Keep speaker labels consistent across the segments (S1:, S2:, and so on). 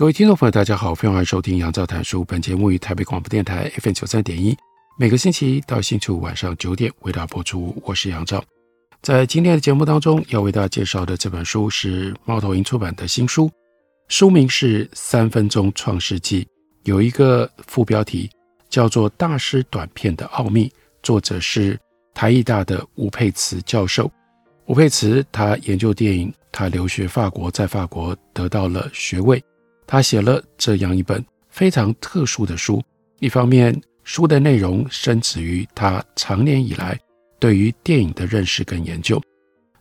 S1: 各位听众朋友，大家好，非常欢迎收听杨照谈书。本节目于台北广播电台 FM 九三点一，每个星期一到星期五晚上九点为大家播出。我是杨照，在今天的节目当中要为大家介绍的这本书是猫头鹰出版的新书，书名是《三分钟创世纪》，有一个副标题叫做《大师短片的奥秘》，作者是台艺大的吴佩慈教授。吴佩慈他研究电影，他留学法国，在法国得到了学位。他写了这样一本非常特殊的书，一方面书的内容深植于他长年以来对于电影的认识跟研究，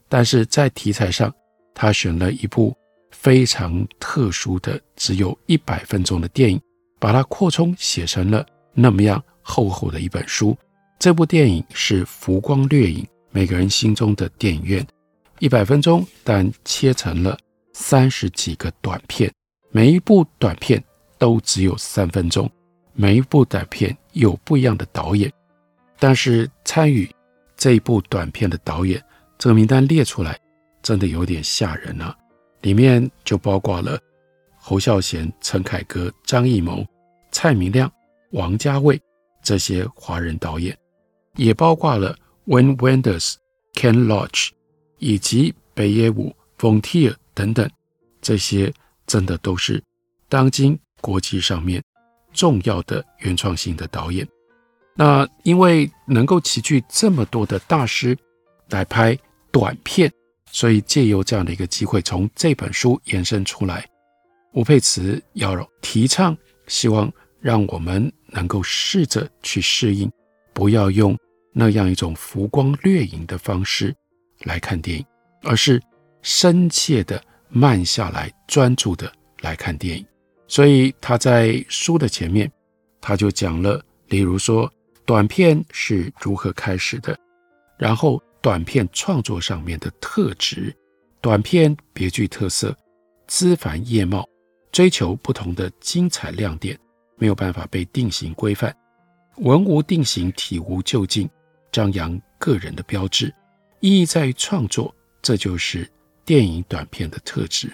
S1: 但是在题材上，他选了一部非常特殊的只有一百分钟的电影，把它扩充写成了那么样厚厚的一本书。这部电影是《浮光掠影》，每个人心中的电影院，一百分钟，但切成了三十几个短片。每一部短片都只有三分钟，每一部短片有不一样的导演，但是参与这一部短片的导演，这个名单列出来，真的有点吓人啊！里面就包括了侯孝贤、陈凯歌、张艺谋、蔡明亮、王家卫这些华人导演，也包括了 Wim Wenders、Ken Loach 以及北野武、冯提尔等等这些。真的都是当今国际上面重要的原创性的导演。那因为能够齐聚这么多的大师来拍短片，所以借由这样的一个机会，从这本书延伸出来，吴佩慈要提倡，希望让我们能够试着去适应，不要用那样一种浮光掠影的方式来看电影，而是深切的。慢下来，专注的来看电影。所以他在书的前面，他就讲了，例如说短片是如何开始的，然后短片创作上面的特质，短片别具特色，枝繁叶茂，追求不同的精彩亮点，没有办法被定型规范，文无定型，体无就径，张扬个人的标志，意义在于创作，这就是。电影短片的特质，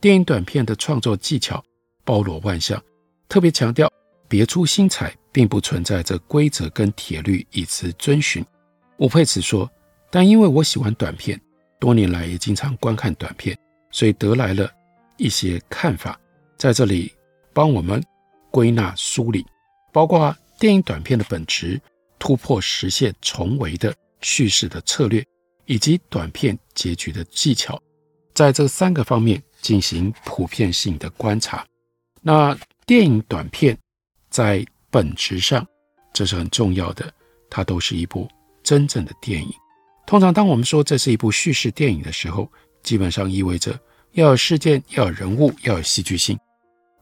S1: 电影短片的创作技巧包罗万象，特别强调别出心裁，并不存在着规则跟铁律以此遵循。吴佩慈说：“但因为我喜欢短片，多年来也经常观看短片，所以得来了一些看法，在这里帮我们归纳梳理，包括电影短片的本质、突破实现重围的叙事的策略，以及短片结局的技巧。”在这三个方面进行普遍性的观察。那电影短片在本质上，这是很重要的，它都是一部真正的电影。通常，当我们说这是一部叙事电影的时候，基本上意味着要有事件、要有人物、要有戏剧性。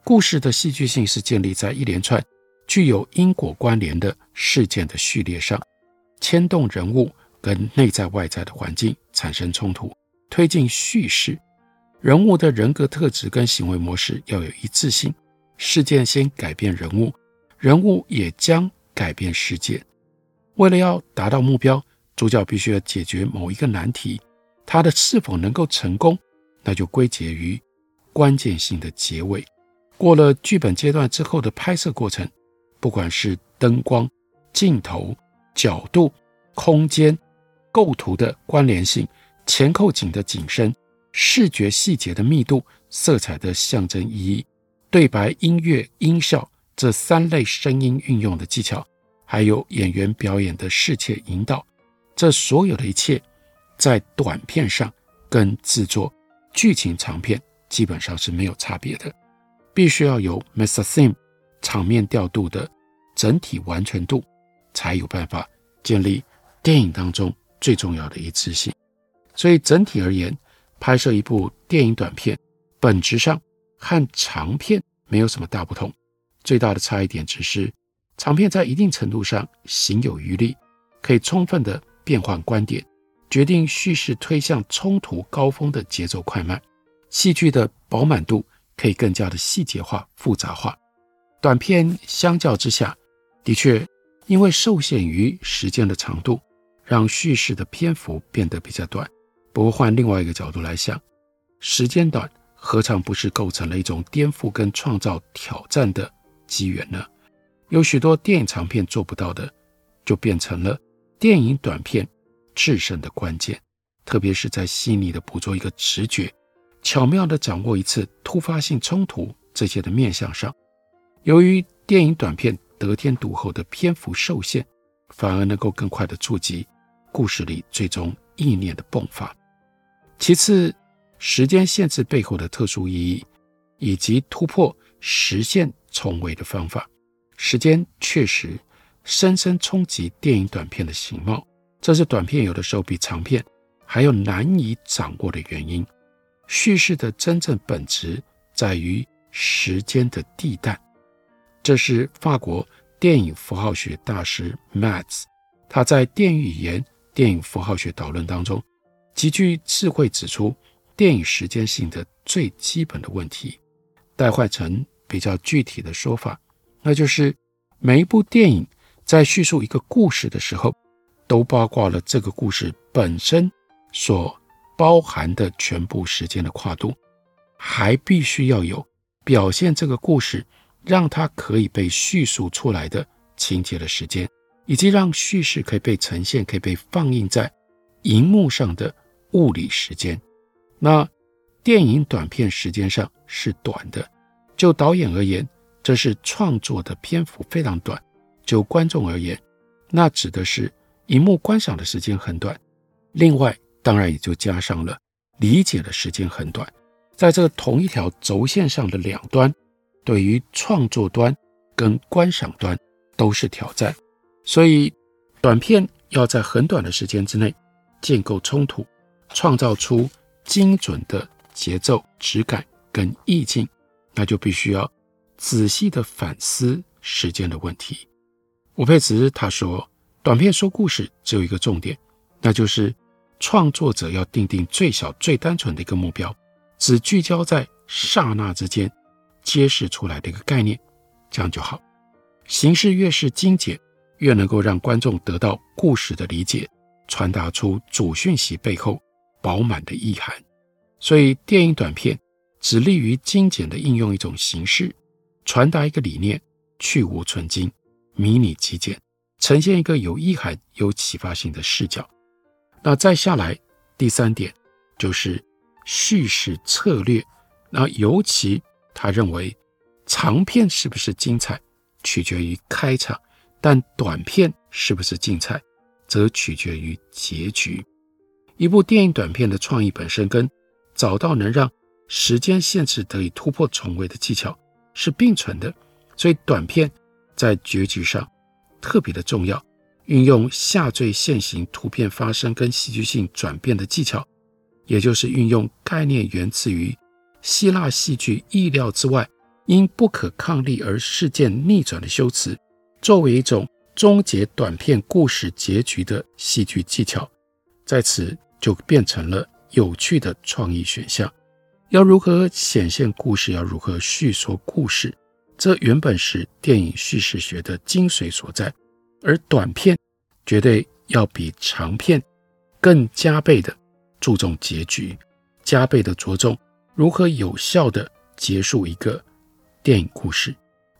S1: 故事的戏剧性是建立在一连串具有因果关联的事件的序列上，牵动人物跟内在外在的环境产生冲突。推进叙事，人物的人格特质跟行为模式要有一致性。事件先改变人物，人物也将改变事件。为了要达到目标，主角必须要解决某一个难题。他的是否能够成功，那就归结于关键性的结尾。过了剧本阶段之后的拍摄过程，不管是灯光、镜头、角度、空间、构图的关联性。前后景的景深、视觉细节的密度、色彩的象征意义、对白、音乐、音效这三类声音运用的技巧，还有演员表演的视切引导，这所有的一切，在短片上跟制作剧情长片基本上是没有差别的。必须要有 mise en scène 场面调度的整体完全度，才有办法建立电影当中最重要的一致性。所以整体而言，拍摄一部电影短片，本质上和长片没有什么大不同，最大的差异点只是长片在一定程度上行有余力，可以充分的变换观点，决定叙事推向冲突高峰的节奏快慢，戏剧的饱满度可以更加的细节化、复杂化。短片相较之下，的确因为受限于时间的长度，让叙事的篇幅变得比较短。不过换另外一个角度来想，时间短何尝不是构成了一种颠覆跟创造挑战的机缘呢？有许多电影长片做不到的，就变成了电影短片制胜的关键。特别是在细腻的捕捉一个直觉，巧妙地掌握一次突发性冲突这些的面向上。由于电影短片得天独厚的篇幅受限，反而能够更快地触及故事里最终意念的迸发。其次，时间限制背后的特殊意义，以及突破实现重围的方法。时间确实深深冲击电影短片的形貌，这是短片有的时候比长片还要难以掌握的原因。叙事的真正本质在于时间的地带。这是法国电影符号学大师 Max，他在《电影语言、电影符号学导论》当中极具智慧指出电影时间性的最基本的问题。代换成比较具体的说法，那就是每一部电影在叙述一个故事的时候，都包括了这个故事本身所包含的全部时间的跨度，还必须要有表现这个故事。让它可以被叙述出来的情节的时间，以及让叙事可以被呈现、可以被放映在荧幕上的物理时间。那电影短片时间上是短的，就导演而言，这是创作的篇幅非常短；就观众而言，那指的是荧幕观赏的时间很短。另外，当然也就加上了理解的时间很短。在这同一条轴线上的两端。对于创作端跟观赏端都是挑战，所以短片要在很短的时间之内建构冲突，创造出精准的节奏、质感跟意境，那就必须要仔细的反思时间的问题。吴佩慈他说，短片说故事只有一个重点，那就是创作者要定定最小、最单纯的一个目标，只聚焦在刹那之间。揭示出来的一个概念，这样就好。形式越是精简，越能够让观众得到故事的理解，传达出主讯息背后饱满的意涵。所以，电影短片只利于精简地应用一种形式，传达一个理念，去无存菁，迷你极简，呈现一个有意涵、有启发性的视角。那再下来，第三点就是叙事策略，那尤其。他认为，长片是不是精彩，取决于开场；但短片是不是精彩，则取决于结局。一部电影短片的创意本身，跟找到能让时间限制得以突破重围的技巧是并存的。所以，短片在结局上特别的重要，运用下坠线型图片发生跟戏剧性转变的技巧，也就是运用概念源自于。希腊戏剧意料之外，因不可抗力而事件逆转的修辞，作为一种终结短片故事结局的戏剧技巧，在此就变成了有趣的创意选项。要如何显现故事，要如何叙说故事，这原本是电影叙事学的精髓所在。而短片绝对要比长片更加倍的注重结局，加倍的着重。如何有效地结束一个电影故事？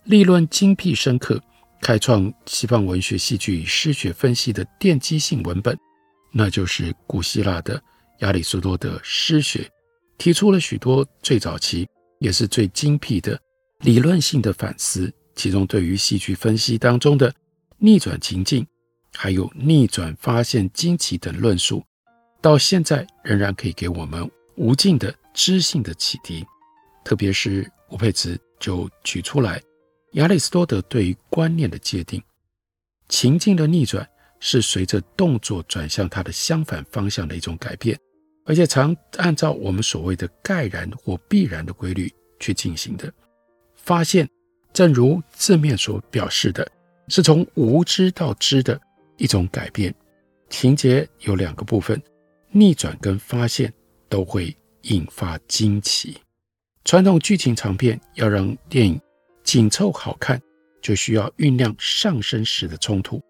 S1: 立论精辟深刻，开创西方文学戏剧与诗学分析的奠基性文本，那就是古希腊的亚里士多德诗学，提出了许多最早期也是最精辟的理论性的反思。其中对于戏剧分析当中的逆转情境，还有逆转发现惊奇等论述，到现在仍然可以给我们无尽的。知性的启迪，特别是吴佩慈就举出来，亚里士多德对于观念的界定，情境的逆转是随着动作转向它的相反方向的一种改变，而且常按照我们所谓的盖然或必然的规律去进行的。发现，正如字面所表示的，是从无知到知的一种改变。情节有两个部分，逆转跟发现都会引发惊奇。传统剧情长片要让电影紧凑好看，就需要酝酿上升时的冲突。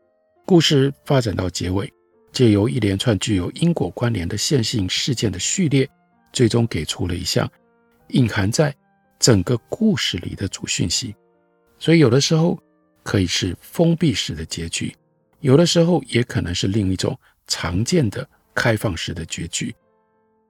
S1: 故事发展到结尾，借由一连串具有因果关联的线性事件的序列，最终给出了一项隐含在整个故事里的主讯息。所以，有的时候可以是封闭式的结局，有的时候也可能是另一种常见的开放式的结局，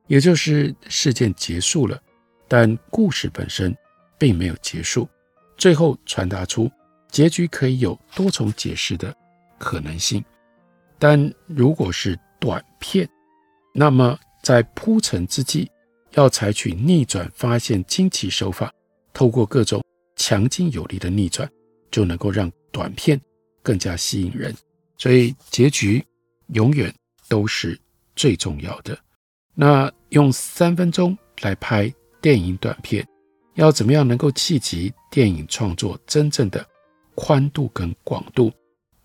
S1: 也就是事件结束了。但故事本身并没有结束，最后传达出结局可以有多重解释的可能性。但如果是短片，那么在铺陈之际，要采取逆转发现惊奇手法，透过各种强劲有力的逆转，就能够让短片更加吸引人。所以结局永远都是最重要的。那用三分钟来拍。电影短片要怎么样能够企及电影创作真正的宽度跟广度？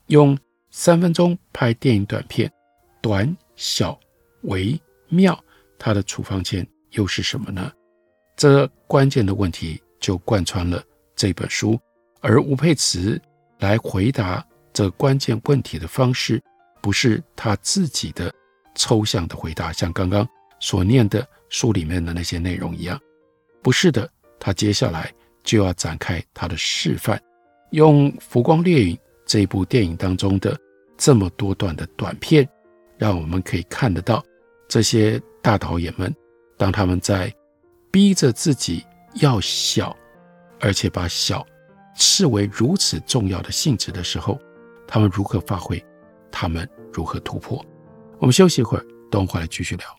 S1: 用三分钟拍电影短片，短小微妙，它的处方箋又是什么呢？这关键的问题就贯穿了这本书，而吴佩慈来回答这关键问题的方式，不是他自己的抽象的回答，像刚刚所念的书里面的那些内容一样。不是的，他接下来就要展开他的示范，用《浮光掠影》这一部电影当中的这么多段的短片，让我们可以看得到这些大导演们，当他们在逼着自己要小，而且把小视为如此重要的性质的时候，他们如何发挥，他们如何突破。我们休息一会儿，等会儿来继续聊。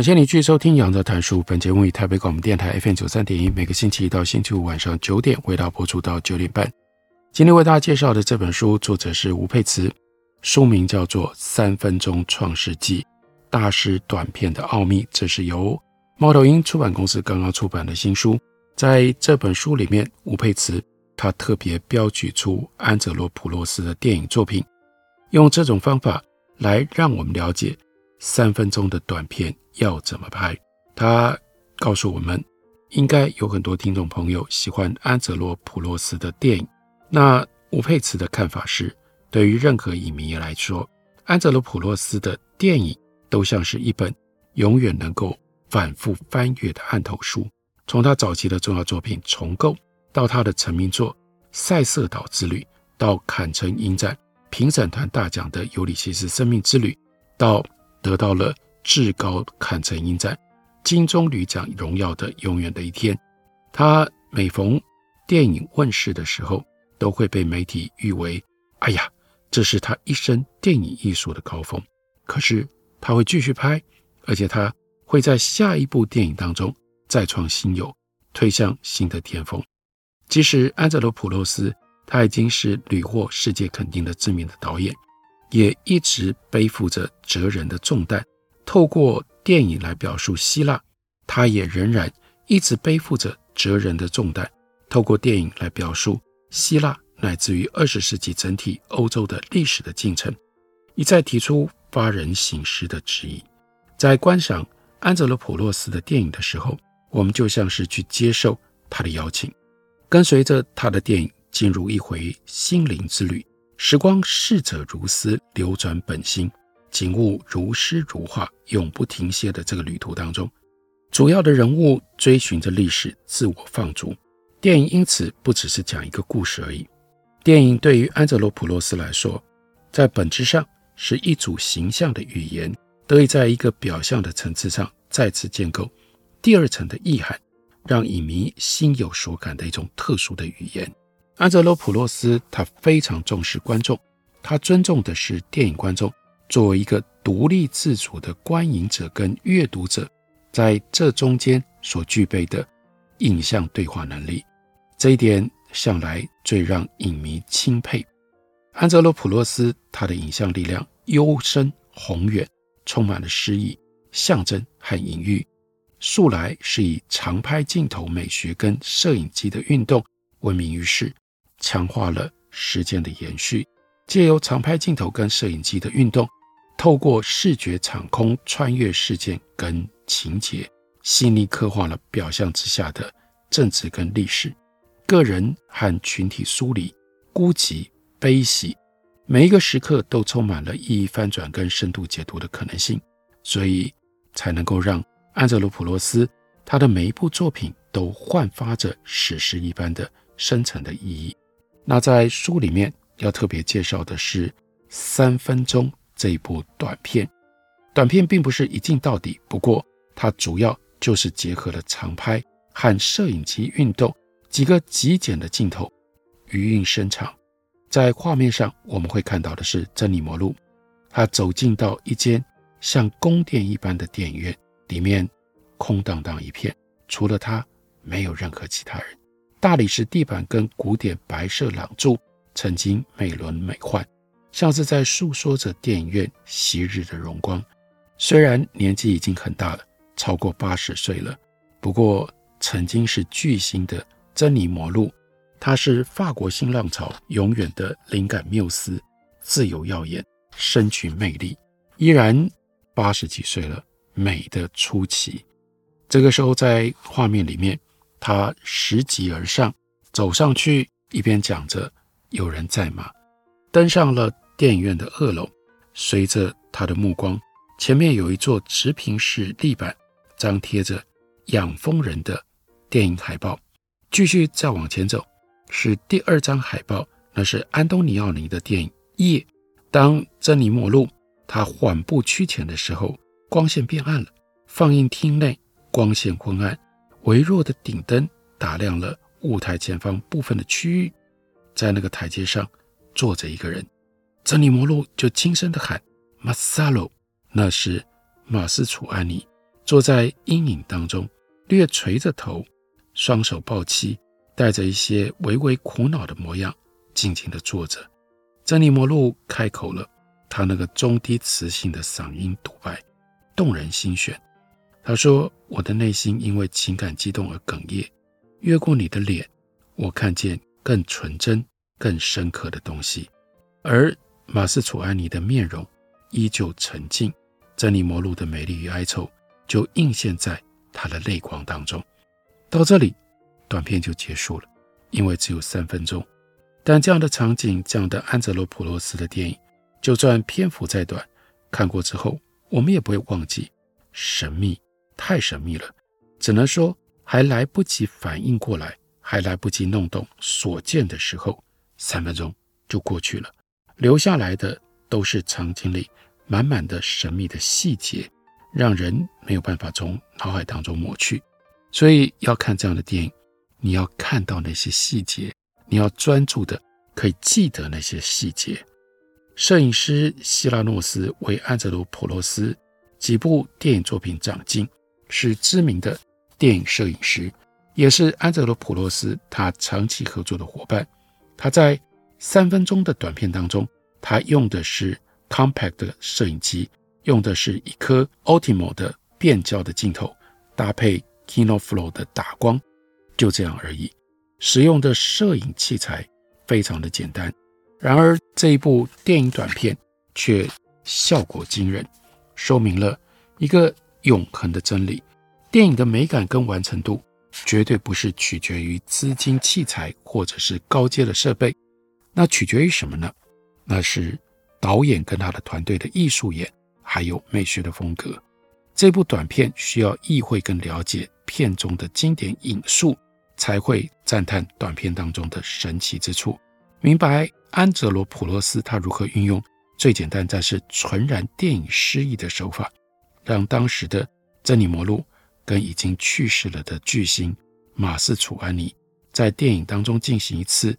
S1: 感谢你继续收听《杨照谈书》。本节目以台北广播电台 FM 九三点一，每个星期一到星期五晚上九点，为大家播出到九点半。今天为大家介绍的这本书，作者是吴佩慈，书名叫做《三分钟创世纪：大师短片的奥秘》。这是由猫头鹰出版公司刚刚出版的新书。在这本书里面，吴佩慈他特别标举出安哲罗普洛斯的电影作品，用这种方法来让我们了解三分钟的短片。要怎么拍？他告诉我们，应该有很多听众朋友喜欢安哲罗普洛斯的电影。那吴佩慈的看法是，对于任何影迷来说，安哲罗普洛斯的电影都像是一本永远能够反复翻阅的案头书。从他早期的重要作品《重构》，到他的成名作《赛瑟岛之旅》，到《坎城影展》，评审团大奖的《尤里西斯生命之旅》，到得到了至高坎城影展金棕榈奖荣耀的《永远的一天》，他每逢电影问世的时候，都会被媒体誉为：“哎呀，这是他一生电影艺术的高峰。”可是他会继续拍，而且他会在下一部电影当中再创新猷，推向新的巅峰。即使安哲罗普洛斯他已经是屡获世界肯定的知名的导演，也一直背负着哲人的重担。透过电影来表述希腊，他也仍然一直背负着哲人的重担。透过电影来表述希腊乃至于二十世纪整体欧洲的历史的进程，一再提出发人省思的质疑。在观赏安哲罗普洛斯的电影的时候，我们就像是去接受他的邀请。跟随着他的电影进入一回心灵之旅，时光逝者如斯，流转本心，景物如诗如画，永不停歇的这个旅途当中，主要的人物追寻着历史，自我放逐。电影因此不只是讲一个故事而已。电影对于安哲罗普洛斯来说，在本质上是一组形象的语言，得以在一个表象的层次上再次建构第二层的意涵。让影迷心有所感的一种特殊的语言。安哲罗普洛斯他非常重视观众，他尊重的是电影观众作为一个独立自主的观影者跟阅读者，在这中间所具备的影像对话能力。这一点向来最让影迷钦佩。安哲罗普洛斯他的影像力量幽深宏远，充满了诗意、象征和隐喻。素来是以长拍镜头美学跟摄影机的运动闻名于世，强化了时间的延续。借由长拍镜头跟摄影机的运动，透过视觉场空穿越事件跟情节，细腻刻画了表象之下的政治跟历史、个人和群体疏离、孤寂、悲喜，每一个时刻都充满了意义翻转跟深度解读的可能性，所以才能够让。安哲罗普洛斯，他的每一部作品都焕发着史诗一般的深层的意义。那在书里面要特别介绍的是《三分钟》这一部短片。短片并不是一镜到底，不过它主要就是结合了长拍和摄影机运动几个极简的镜头，余韵深长。在画面上，我们会看到的是珍妮·摩露，他走进到一间像宫殿一般的电影院。里面空荡荡一片，除了他，没有任何其他人。大理石地板跟古典白色廊柱，曾经美轮美奂，像是在诉说着电影院昔日的荣光。虽然年纪已经很大了，超过八十岁了，不过曾经是巨星的珍妮·摩露，她是法国新浪潮永远的灵感缪斯，自由耀眼，深具魅力，依然八十几岁了。美的出奇，这个时候在画面里面，他拾级而上，走上去，一边讲着“有人在吗”，登上了电影院的二楼。随着他的目光，前面有一座直屏式立板，张贴着《养蜂人》的电影海报。继续再往前走，是第二张海报，那是安东尼奥尼的电影《夜》。当珍妮·末路他缓步趋前的时候。光线变暗了，放映厅内光线昏暗，微弱的顶灯打亮了舞台前方部分的区域。在那个台阶上坐着一个人，珍妮·摩露就轻声地喊马萨洛，那是马斯楚安尼，坐在阴影当中，略垂着头，双手抱膝，带着一些微微苦恼的模样，静静地坐着。珍妮·摩露开口了，她那个中低磁性的嗓音独白。动人心弦，他说：“我的内心因为情感激动而哽咽，越过你的脸，我看见更纯真、更深刻的东西。而马斯楚安尼的面容依旧沉静，珍妮·摩露的美丽与哀愁就映现在他的泪光当中。”到这里，短片就结束了，因为只有三分钟。但这样的场景，这样的安哲罗普洛斯的电影，就算篇幅再短，看过之后。我们也不会忘记，神秘，太神秘了，只能说还来不及反应过来，还来不及弄懂所见的时候，三分钟就过去了，留下来的都是场景里满满的神秘的细节，让人没有办法从脑海当中抹去。所以要看这样的电影，你要看到那些细节，你要专注的可以记得那些细节。摄影师希拉诺斯为安哲罗普洛斯几部电影作品长进，是知名的电影摄影师，也是安德罗普洛斯他长期合作的伙伴。他在三分钟的短片当中，他用的是 compact 的摄影机，用的是一颗 Ultimo 的变焦的镜头，搭配 Kinoflow 的打光，就这样而已。使用的摄影器材非常的简单。然而，这一部电影短片却效果惊人，说明了一个永恒的真理：电影的美感跟完成度绝对不是取决于资金、器材或者是高阶的设备，那取决于什么呢？那是导演跟他的团队的艺术眼，还有美学的风格。这部短片需要意会跟了解片中的经典影术，才会赞叹短片当中的神奇之处，明白。安哲罗·普洛斯他如何运用最简单但是纯然电影诗意的手法，让当时的珍妮·摩露跟已经去世了的巨星马斯·楚安尼在电影当中进行一次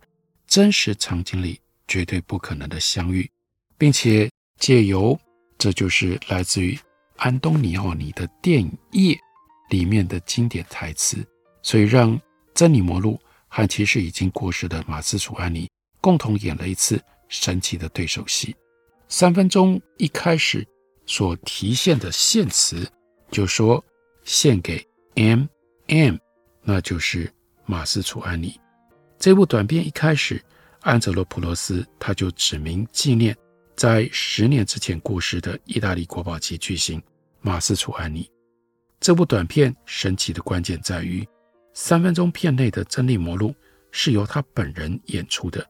S1: 真实场景里绝对不可能的相遇，并且借由这就是来自于安东尼奥尼的电影《夜》里面的经典台词，所以让珍妮·摩露和其实已经过世的马斯·楚安尼。共同演了一次神奇的对手戏。三分钟一开始所提现的献词，就说献给 M.M，那就是马斯楚安尼。这部短片一开始，安哲罗普罗斯他就指名纪念在十年之前过世的意大利国宝级巨星马斯楚安尼。这部短片神奇的关键在于，三分钟片内的真理魔录是由他本人演出的。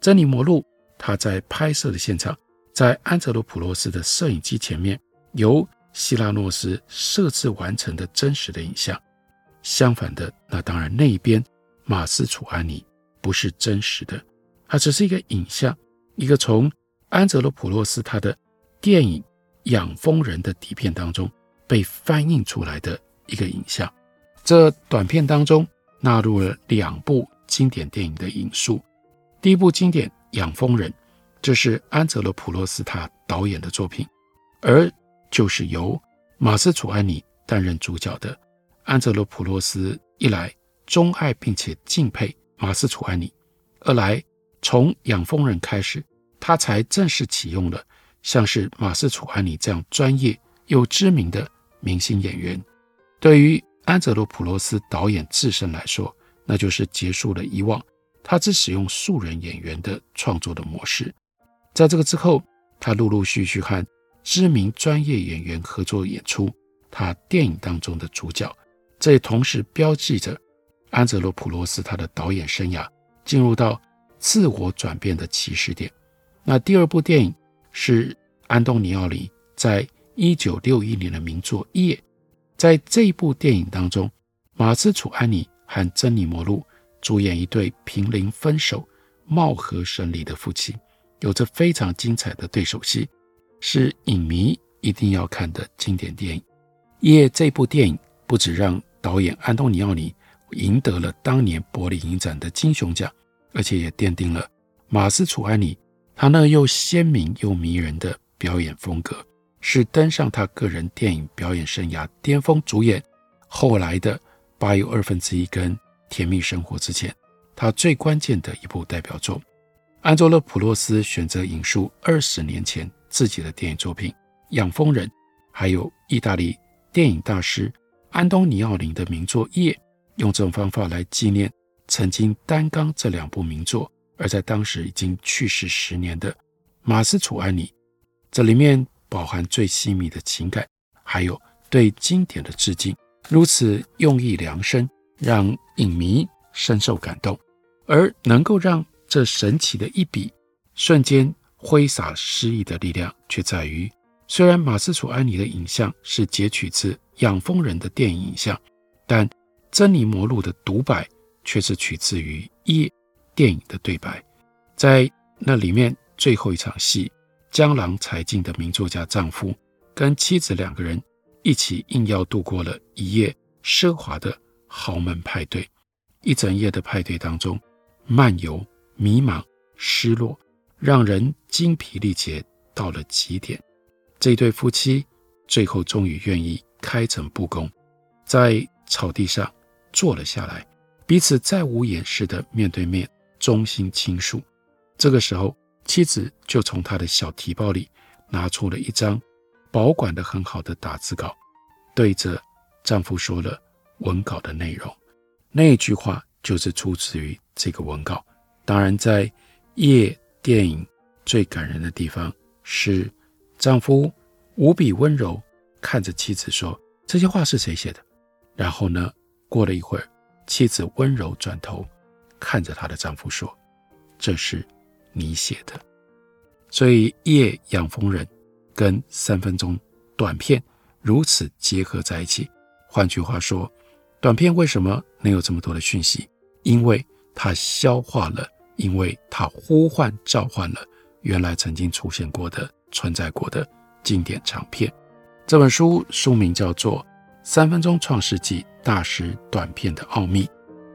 S1: 真理魔录，他在拍摄的现场，在安哲罗普洛斯的摄影机前面，由希拉诺斯设置完成的真实的影像。相反的，那当然那一边马斯楚安尼不是真实的，它只是一个影像，一个从安哲罗普洛斯他的电影《养蜂人》的底片当中被翻印出来的一个影像。这短片当中纳入了两部经典电影的影述。第一部经典《养蜂人》，这是安哲罗普洛斯他导演的作品，而就是由马斯楚安尼担任主角的。安哲罗普洛斯一来钟爱并且敬佩马斯楚安尼，二来从《养蜂人》开始，他才正式启用了像是马斯楚安尼这样专业又知名的明星演员。对于安哲罗普洛斯导演自身来说，那就是结束了以往。他只使用素人演员的创作的模式，在这个之后，他陆陆续续和知名专业演员合作演出他电影当中的主角，这也同时标记着安哲罗普罗斯他的导演生涯进入到自我转变的起始点。那第二部电影是安东尼奥尼在一九六一年的名作《夜》，在这一部电影当中，马斯楚安尼和珍妮摩露。主演一对濒临分手、貌合神离的夫妻，有着非常精彩的对手戏，是影迷一定要看的经典电影。夜这部电影不止让导演安东尼奥尼赢得了当年柏林影展的金熊奖，而且也奠定了马斯楚安尼他那又鲜明又迷人的表演风格，是登上他个人电影表演生涯巅峰，主演后来的八又二分之一跟。甜蜜生活之前，他最关键的一部代表作，安哲罗普洛斯选择引述二十年前自己的电影作品《养蜂人》，还有意大利电影大师安东尼奥尼的名作《夜》，用这种方法来纪念曾经担纲这两部名作而在当时已经去世十年的马斯楚安尼。这里面饱含最细腻的情感，还有对经典的致敬，如此用意良深。让影迷深受感动，而能够让这神奇的一笔瞬间挥洒诗意的力量，却在于，虽然马斯楚安尼的影像是截取自《养蜂人》的电影影像，但珍妮摩露的独白却是取自于《夜》电影的对白。在那里面，最后一场戏，江郎才尽的名作家丈夫跟妻子两个人一起应邀度过了一夜奢华的豪门派对。一整夜的派对当中，漫游、迷茫、失落，让人精疲力竭到了极点。这对夫妻最后终于愿意开诚布公，在草地上坐了下来，彼此再无掩饰的面对面，衷心倾诉。这个时候，妻子就从她的小提包里拿出了一张保管的很好的打字稿，对着丈夫说了文稿的内容。那句话就是出自于这个文稿。当然，在夜电影最感人的地方是丈夫无比温柔看着妻子说：“这些话是谁写的？”然后呢，过了一会儿，妻子温柔转头看着她的丈夫说：“这是。”你写的，所以《夜养蜂人》跟三分钟短片如此结合在一起。换句话说，短片为什么能有这么多的讯息？因为它消化了，因为它呼唤召唤了原来曾经出现过的、存在过的经典长片。这本书书名叫做《三分钟创世纪：大师短片的奥秘》，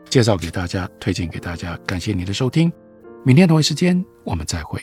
S1: 介绍给大家，推荐给大家。感谢你的收听。明天同一时间，我们再会。